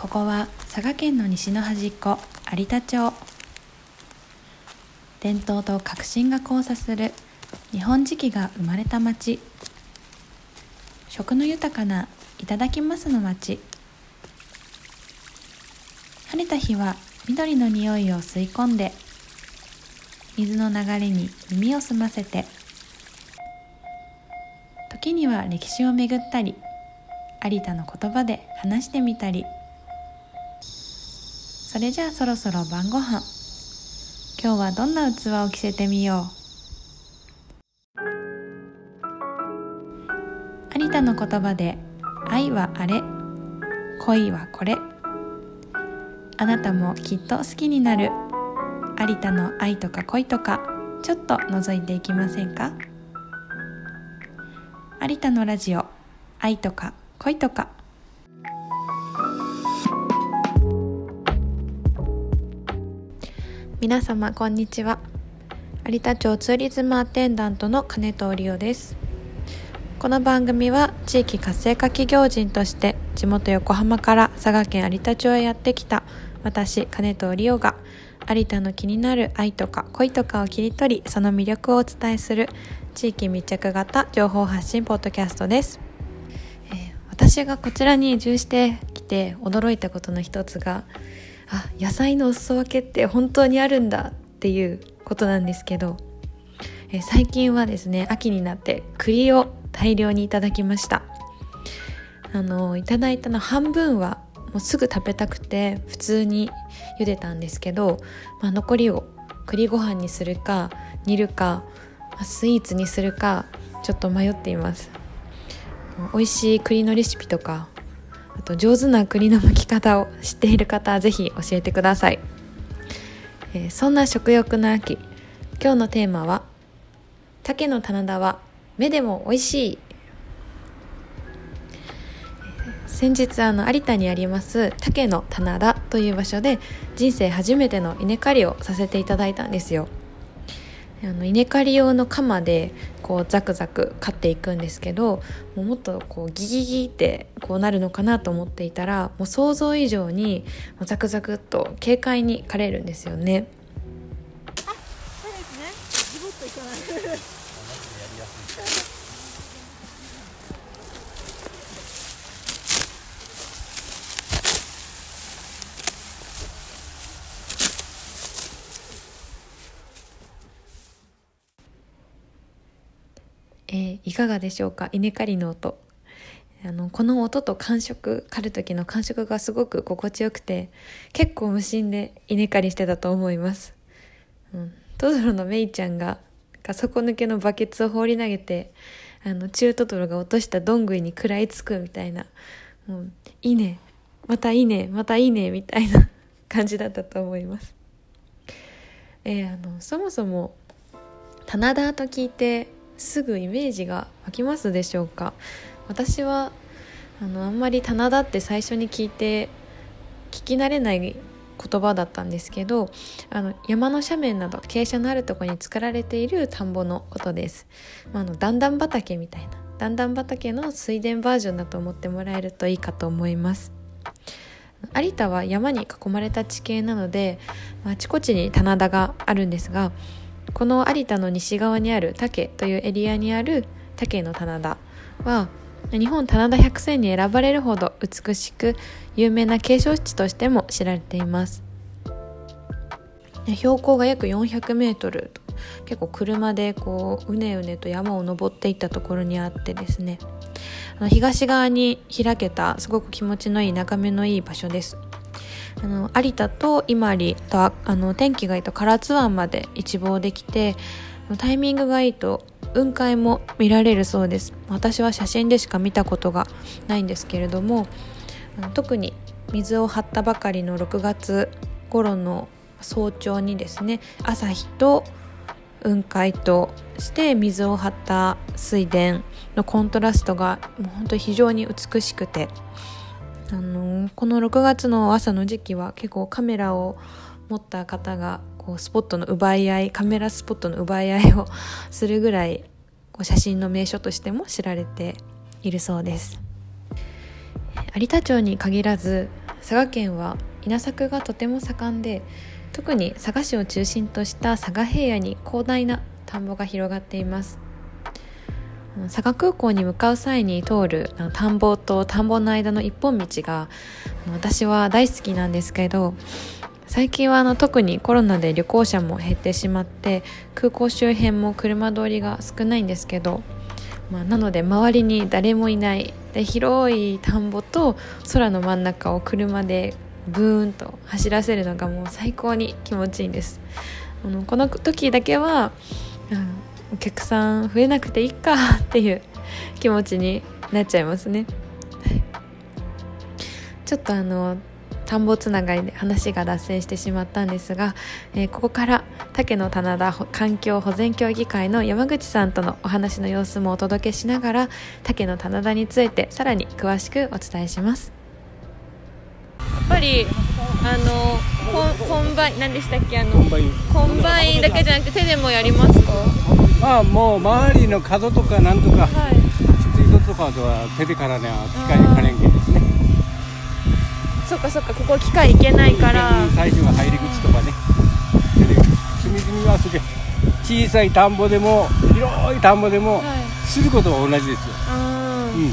ここは佐賀県の西の端っこ有田町。伝統と革新が交差する日本磁器が生まれた町。食の豊かないただきますの町。晴れた日は緑の匂いを吸い込んで水の流れに耳を澄ませて時には歴史をめぐったり有田の言葉で話してみたり。それじゃあそろそろ晩ご飯。今日はどんな器を着せてみよう。有田の言葉で愛はあれ恋はこれ。あなたもきっと好きになる。有田の愛とか恋とかちょっと覗いていきませんか？有田のラジオ愛とか恋とか皆様こんにちは。有田町ツーリズムアテンダントの金藤理央です。この番組は地域活性化企業人として地元横浜から佐賀県有田町へやってきた私金藤理央が有田の気になる愛とか恋とかを切り取りその魅力をお伝えする地域密着型情報発信ポッドキャストです。私がこちらに移住してきて驚いたことの一つがあ野菜のお裾分けって本当にあるんだっていうことなんですけどえ最近はですね秋になって栗を大量にいただきました。あのいただいたの半分はもうすぐ食べたくて普通に茹でたんですけど、まあ、残りを栗ご飯にするか煮るかスイーツにするかちょっと迷っています。美味しい栗のレシピとかあと上手な栗の剥き方を知っている方は是非教えてください、えー、そんな食欲の秋。今日のテーマは「竹の棚田は目でも美味しい」先日あの有田にあります竹の棚田という場所で人生初めての稲刈りをさせていただいたんですよ。あの稲刈り用の鎌でこうザクザク刈っていくんですけどもうもっとこうギギギってこうなるのかなと思っていたらもう想像以上にザクザクっと軽快に刈れるんですよね。あそうですね。といかない。えー、いかがでしょうか？稲刈りの音。あのこの音と感触刈る時の感触がすごく心地よくて結構無心で稲刈りしてたと思います、うん、トトロのメイちゃんが底抜けのバケツを放り投げてあの中トトロが落としたどんぐりに食らいつくみたいな「もういいね。またいいね。またいいね」みたいな 感じだったと思います。えー、あのそもそも棚田と聞いてすぐイメージが湧きますでしょうか？私はあのあんまり棚田って最初に聞いて聞き慣れない言葉だったんですけどあの山の斜面など傾斜のあるところに作られている田んぼのことです、まあ、あの段々畑みたいな段々畑の水田バージョンだと思ってもらえるといいかと思います。有田は山に囲まれた地形なのであちこちに棚田があるんですがこの有田の西側にある竹というエリアにある竹の棚田は日本棚田百選に選ばれるほど美しく有名な景勝地としても知られています。標高が約400メートル結構車でこううねうねと山を登っていったところにあってですね。東側に開けたすごく気持ちのいい眺めのいい場所です。あの有田と伊万里とあの天気がいいと唐津湾まで一望できてタイミングがいいと雲海も見られるそうです。私は写真でしか見たことがないんですけれども特に水を張ったばかりの6月頃の早朝にですね朝日と雲海として水を張った水田のコントラストがもう本当に非常に美しくてあのこの6月の朝の時期は結構カメラを持った方がこうスポットの奪い合いカメラスポットの奪い合いをするぐらいこう写真の名所としても知られているそうです。有田町に限らず佐賀県は稲作がとても盛んで特に佐賀市を中心とした佐賀平野に広大な田んぼが広がっています。佐賀空港に向かう際に通る田んぼと田んぼの間の一本道が私は大好きなんですけど最近はあの特にコロナで旅行者も減ってしまって空港周辺も車通りが少ないんですけど、まあ、なので周りに誰もいないで広い田んぼと空の真ん中を車でブーンと走らせるのがもう最高に気持ちいいんです。あのこの時だけは、うん、お客さん増えなくていいかっていう気持ちになっちゃいますね。ちょっとあの田んぼつながりで話が脱線してしまったんですが、えー、ここから竹の棚田環境保全協議会の山口さんとのお話の様子もお届けしながら岳の棚田についてさらに詳しくお伝えします。やっぱりあのコンバイン何でしたっけ？あのコンバイン。コンバインだけじゃなくて手でもやりますか？まあもう周りの角とかなんとか、はい、きついとかとは手でからね機械に刈れんけですね。そっかそっかここ機械行けないから。最初は入り口とかね。隅々はすげ小さい田んぼでも広い田んぼでも、はい、することは同じですよ、うん、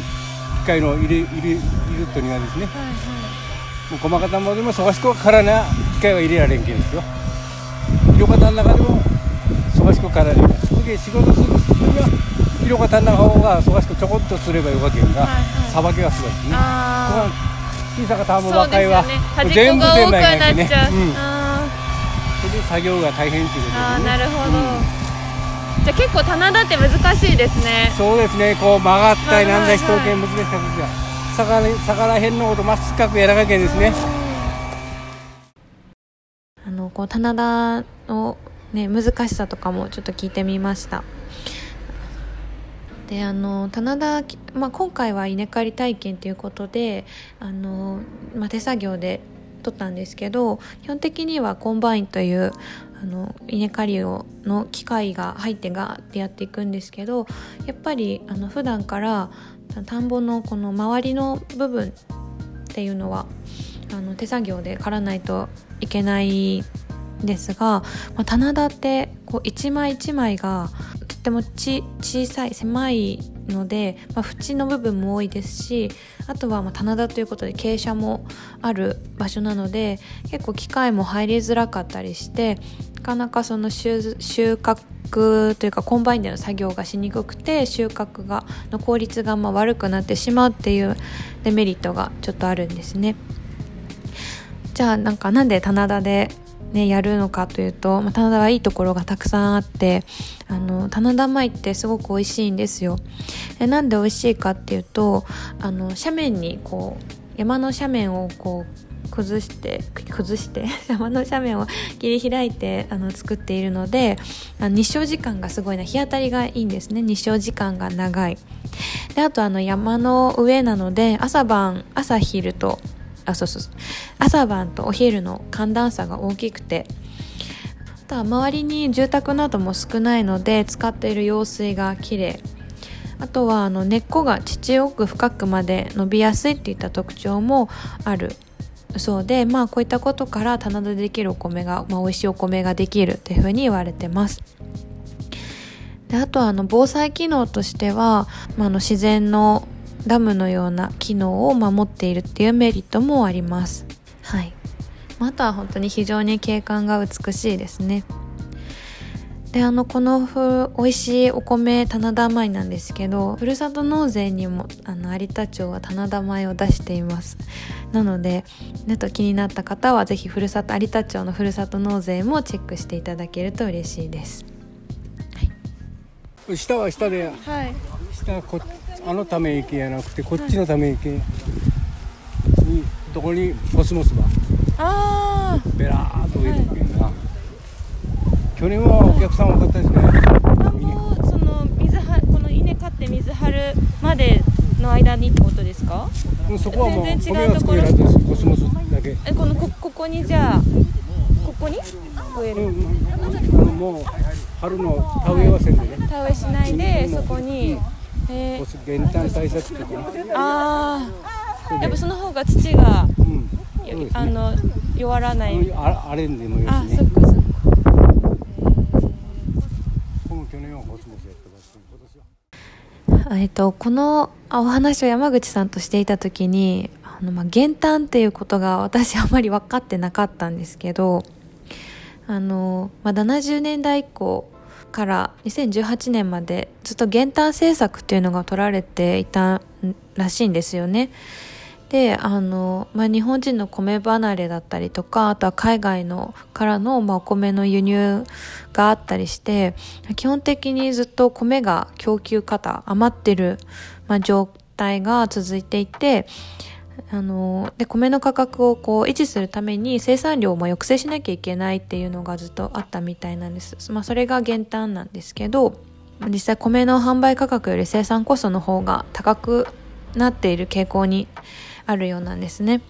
機械の入れ入れ入れとにはですね、はいはい、もう細か田んぼでもそばしこからな機械は入れられんけんですよ。広方の中でもそばしこからねすげ仕事するには広方の方がそばしこちょこっとすればよかけんがさば、はいはい、きがすごいですね。小さか田んぼばかりは、ね、全部全部やなね、う。ん、それで作業が大変っていうことで、ね、あなるほど、うん、じゃあ結構棚田って難しいですね。そうですね。こう曲がったりなんだ人け難しかったですが逆らへんのことまっすぐやらなきゃですね。あのこう棚田のね難しさとかもちょっと聞いてみました。であの棚田、まあ、今回は稲刈り体験ということであの、まあ、手作業で取ったんですけど基本的にはコンバインというあの稲刈りをの機械が入ってガーってやっていくんですけどやっぱりあの普段から田んぼのこの周りの部分っていうのはあの手作業で刈らないといけないですが、まあ、棚田ってこう一枚一枚がとってもち小さい狭いので、まあ、縁の部分も多いですしあとはま棚田ということで傾斜もある場所なので結構機械も入りづらかったりしてなかなかその収穫というかコンバインでの作業がしにくくて収穫がの効率がま悪くなってしまうっていうデメリットがちょっとあるんですね。じゃあなんかなんで棚田でね、やるのかというと、まあ、棚田はいいところがたくさんあってあの棚田米ってすごく美味しいんですよ。でなんで美味しいかっていうとあの斜面にこう山の斜面をこう崩して崩して 山の斜面を 切り開いてあの作っているのであの日照時間がすごいな日当たりがいいんですね。日照時間が長い。であとあの山の上なので朝晩朝昼とあそうそう朝晩とお昼の寒暖差が大きくてあとは周りに住宅なども少ないので使っている用水がきれいあとはあの根っこが地奥深くまで伸びやすいっていった特徴もある。そうでまあこういったことから棚でできるお米が、まあ、美味しいお米ができるっていうふうに言われてます。であとはあの防災機能としては、まあ、の自然のダムのような機能を守っているっていうメリットもあります。はい。あとは本当に非常に景観が美しいですね。であのこのふ美味しいお米棚田米なんですけどふるさと納税にもあの有田町は棚田米を出しています。なのでねと気になった方はぜひふるさと有田町のふるさと納税もチェックしていただけると嬉しいです、はい、下は下で、はい、下はこあのため池やなくてこっちのため池。にどこにコスモスがあベラーっと植えてるけんな、はい、去年はお客さん多かったですね。その水はこの稲買って水張るまでの間にってことですか？そこはもう全然違うところ。コスモスだけえこのこここにじゃあここに？植える、うん、もう春の田植えはせんでね。田植えしないでそこに。え減反対策っていうかああやっぱその方が土がねあの弱らない、ああれんでもいいですね。あそっかそっか。えっと、このお話を山口さんとしていた時にあの、まあ、減反っていうことが私あまり分かってなかったんですけどあの、まあ、70年代以降から2018年までずっと減反政策っていうのが取られていたらしいんですよね。であの、まあ、日本人の米離れだったりとかあとは海外のからの、まあ、お米の輸入があったりして基本的にずっと米が供給過多余ってる、まあ、状態が続いていてあので米の価格をこう維持するために生産量も抑制しなきゃいけないっていうのがずっとあったみたいなんです、まあ、それが減反なんですけど実際米の販売価格より生産コストの方が高くなっている傾向にあるようなんですね。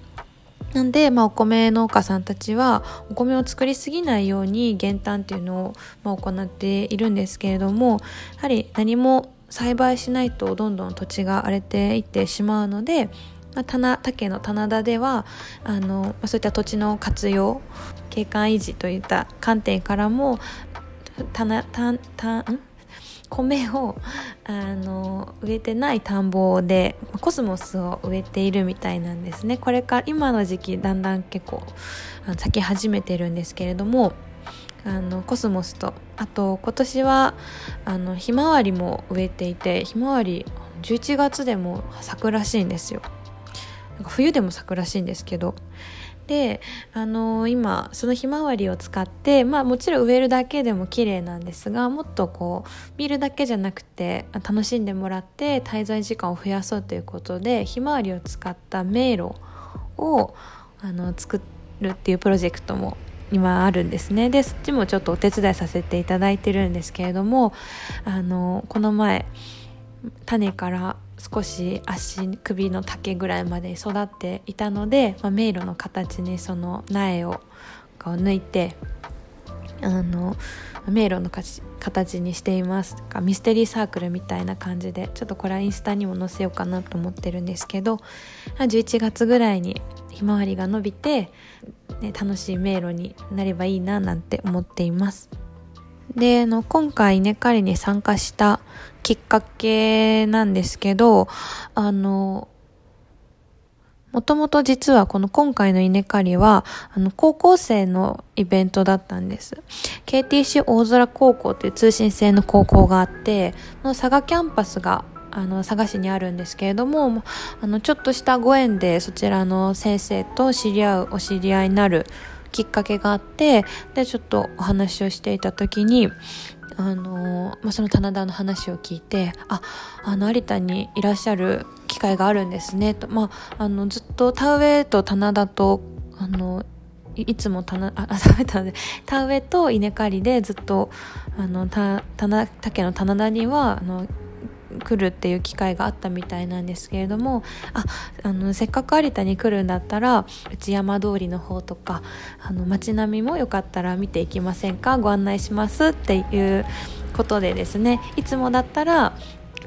なんで、まあ、お米農家さんたちはお米を作りすぎないように減反っていうのを、まあ、行っているんですけれどもやはり何も栽培しないとどんどん土地が荒れていってしまうので、まあ、棚竹の棚田ではあのまそういった土地の活用景観維持といった観点からも棚たたん？米をあの植えてない田んぼでコスモスを植えているみたいなんですね。これから今の時期だんだん結構咲き始めてるんですけれどもあのコスモスとあと今年はあのひまわりも植えていてひまわり11月でも咲くらしいんですよ。なんか冬でも咲くらしいんですけど。であのー、今そのひまわりを使ってまあもちろん植えるだけでも綺麗なんですがもっとこう見るだけじゃなくて楽しんでもらって滞在時間を増やそうということでひまわりを使った迷路をあの作るっていうプロジェクトも今あるんですね。でそっちもちょっとお手伝いさせていただいてるんですけれどもあのこの前種から少し足首の丈ぐらいまで育っていたので、まあ、迷路の形にその苗を抜いてあの迷路の形にしていますかミステリーサークルみたいな感じでちょっとこれはインスタにも載せようかなと思ってるんですけど11月ぐらいにひまわりが伸びて、ね、楽しい迷路になればいいななんて思っています。での今回稲刈りに参加したきっかけなんですけどあのもともと実はこの今回の稲刈りはあの高校生のイベントだったんです。KTC 大空高校という通信制の高校があっての佐賀キャンパスがあの佐賀市にあるんですけれどもあのちょっとしたご縁でそちらの先生と知り合うお知り合いになるきっかけがあってでちょっとお話をしていた時にあのまあ、その棚田の話を聞いてああの有田にいらっしゃる機会があるんですねと、まあ、あのずっと田植えと棚田とあのいつも棚あ食べたので田植えと稲刈りでずっとあのた棚竹の棚田にはあの来るっていう機会があったみたいなんですけれどもああのせっかく有田に来るんだったら内山通りの方とかあの街並みもよかったら見ていきませんか？ご案内しますっていうことでですね。いつもだったら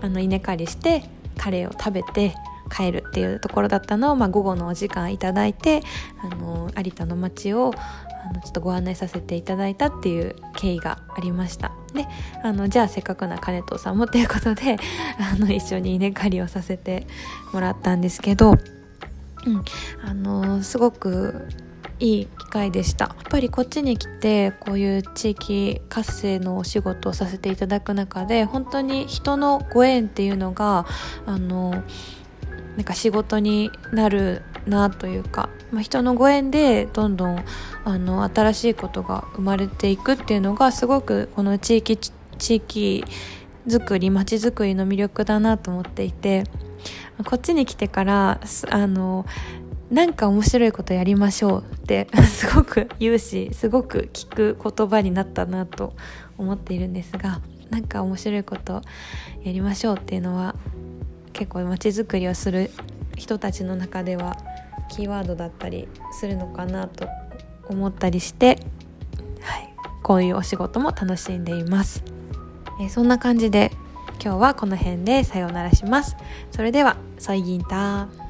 あの稲刈りしてカレーを食べて帰るっていうところだったのを、まあ、午後のお時間いただいてあの有田の街をあのちょっとご案内させていただいたっていう経緯がありました。であのじゃあせっかくな金藤さんもということで あの一緒に稲刈りをさせてもらったんですけど、うん、あのすごくいい機会でした。やっぱりこっちに来てこういう地域活性のお仕事をさせていただく中で本当に人のご縁っていうのがあのなんか仕事になるなというか、まあ、人のご縁でどんどんあの新しいことが生まれていくっていうのがすごくこの地域地域づくり街づくりの魅力だなと思っていてこっちに来てからあのなんか面白いことやりましょうって すごく言うしすごく聞く言葉になったなと思っているんですがなんか面白いことやりましょうっていうのは結構街づくりをする人たちの中ではキーワードだったりするのかなと思ったりして、はい、こういうお仕事も楽しんでいます、えー、そんな感じで今日はこの辺でさようならします。それではソイギンター